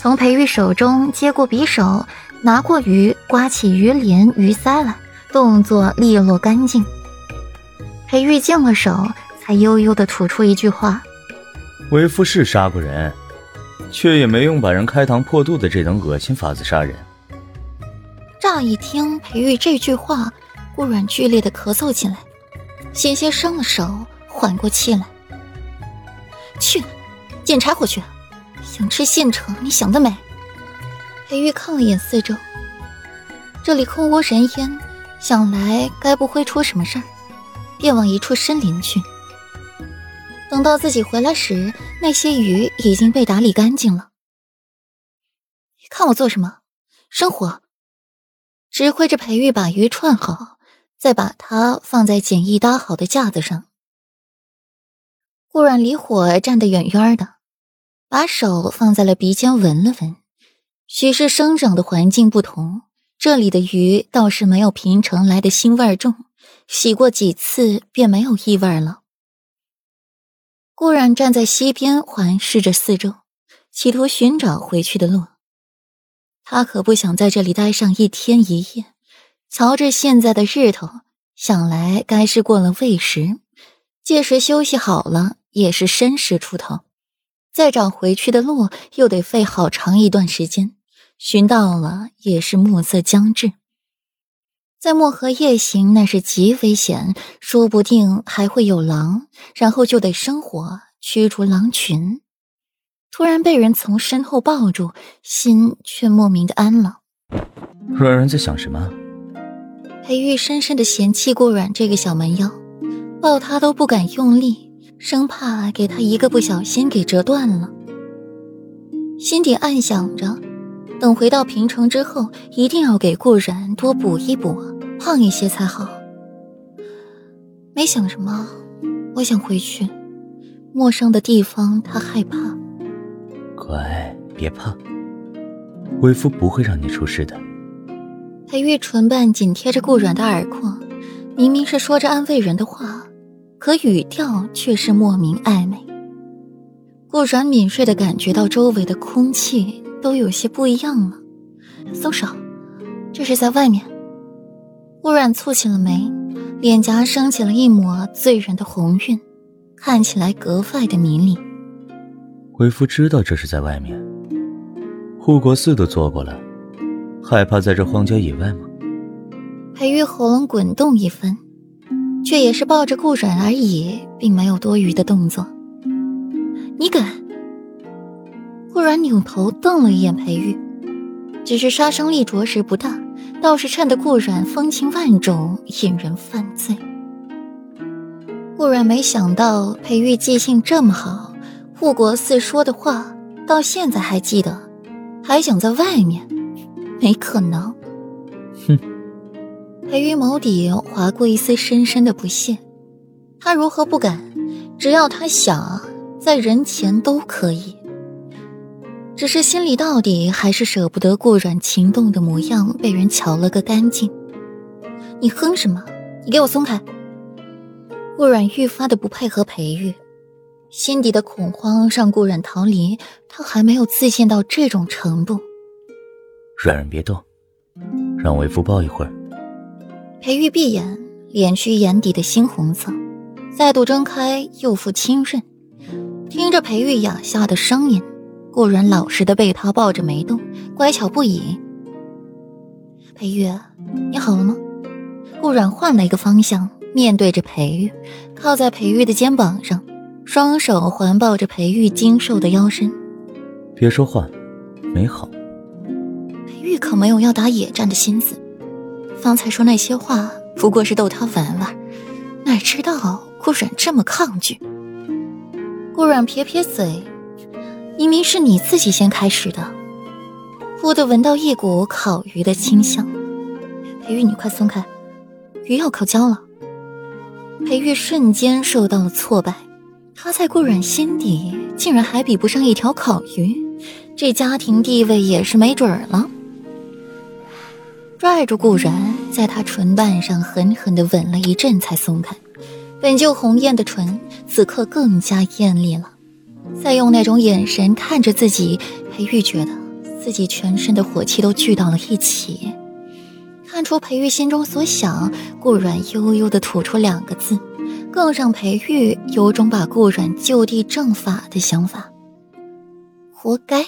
从裴玉手中接过匕首，拿过鱼，刮起鱼鳞、鱼鳃来，动作利落干净。裴玉净了手，才悠悠地吐出一句话：“为夫是杀过人，却也没用把人开膛破肚的这等恶心法子杀人。”乍一听裴玉这句话，顾软剧烈的咳嗽起来，险些生了手，缓过气来。去，捡柴火去。想吃现成，你想得美。裴玉看了眼四周，这里空无人烟，想来该不会出什么事儿，便往一处深林去。等到自己回来时，那些鱼已经被打理干净了。看我做什么？生火。指挥着裴玉把鱼串好，再把它放在简易搭好的架子上。顾然离火站得远远的。把手放在了鼻尖闻了闻，许是生长的环境不同，这里的鱼倒是没有平城来的腥味重，洗过几次便没有异味了。顾然站在溪边环视着四周，企图寻找回去的路。他可不想在这里待上一天一夜，瞧着现在的日头，想来该是过了未时，届时休息好了也是申时出头。再找回去的路，又得费好长一段时间。寻到了，也是暮色将至。在漠河夜行，那是极危险，说不定还会有狼，然后就得生火驱逐狼群。突然被人从身后抱住，心却莫名的安了。软软在想什么？裴玉深深的嫌弃顾软这个小蛮腰，抱他都不敢用力。生怕给他一个不小心给折断了，心底暗想着，等回到平城之后，一定要给顾然多补一补，胖一些才好。没想什么，我想回去，陌生的地方他害怕。乖，别怕，为夫不会让你出事的。他玉唇瓣紧贴着顾软的耳廓，明明是说着安慰人的话。可语调却是莫名暧昧。顾然敏锐的感觉到周围的空气都有些不一样了。松手，这是在外面。顾然蹙起了眉，脸颊升起了一抹醉人的红晕，看起来格外的迷离。为夫知道这是在外面，护国寺都做过了，害怕在这荒郊野外吗？裴玉喉咙滚动一番。却也是抱着顾软而已，并没有多余的动作。你敢？顾软扭头瞪了一眼裴玉，只是杀伤力着实不大，倒是衬得顾软风情万种，引人犯罪。顾软没想到裴玉记性这么好，护国寺说的话到现在还记得，还想在外面？没可能。哼。裴玉眸底划过一丝深深的不屑，他如何不敢？只要他想，在人前都可以。只是心里到底还是舍不得顾软情动的模样被人瞧了个干净。你哼什么？你给我松开！顾软愈发的不配合裴玉，心底的恐慌让顾软逃离，他还没有自信到这种程度。软软别动，让为夫抱一会儿。裴玉闭眼，敛去眼底的猩红色，再度睁开，又复清润。听着裴玉哑下的声音，顾然老实的被他抱着没动，乖巧不已。裴玉，你好了吗？顾然换了一个方向，面对着裴玉，靠在裴玉的肩膀上，双手环抱着裴玉精瘦的腰身。别说话，没好。裴玉可没有要打野战的心思。方才说那些话不过是逗他玩玩，哪知道顾软这么抗拒。顾软撇撇嘴，明明是你自己先开始的。忽地闻到一股烤鱼的清香，裴玉，你快松开，鱼要烤焦了。裴玉瞬间受到了挫败，他在顾软心底竟然还比不上一条烤鱼，这家庭地位也是没准儿了。拽住顾然，在他唇瓣上狠狠地吻了一阵，才松开。本就红艳的唇，此刻更加艳丽了。再用那种眼神看着自己，裴玉觉得自己全身的火气都聚到了一起。看出裴玉心中所想，顾阮悠悠的吐出两个字，更让裴玉有种把顾阮就地正法的想法。活该。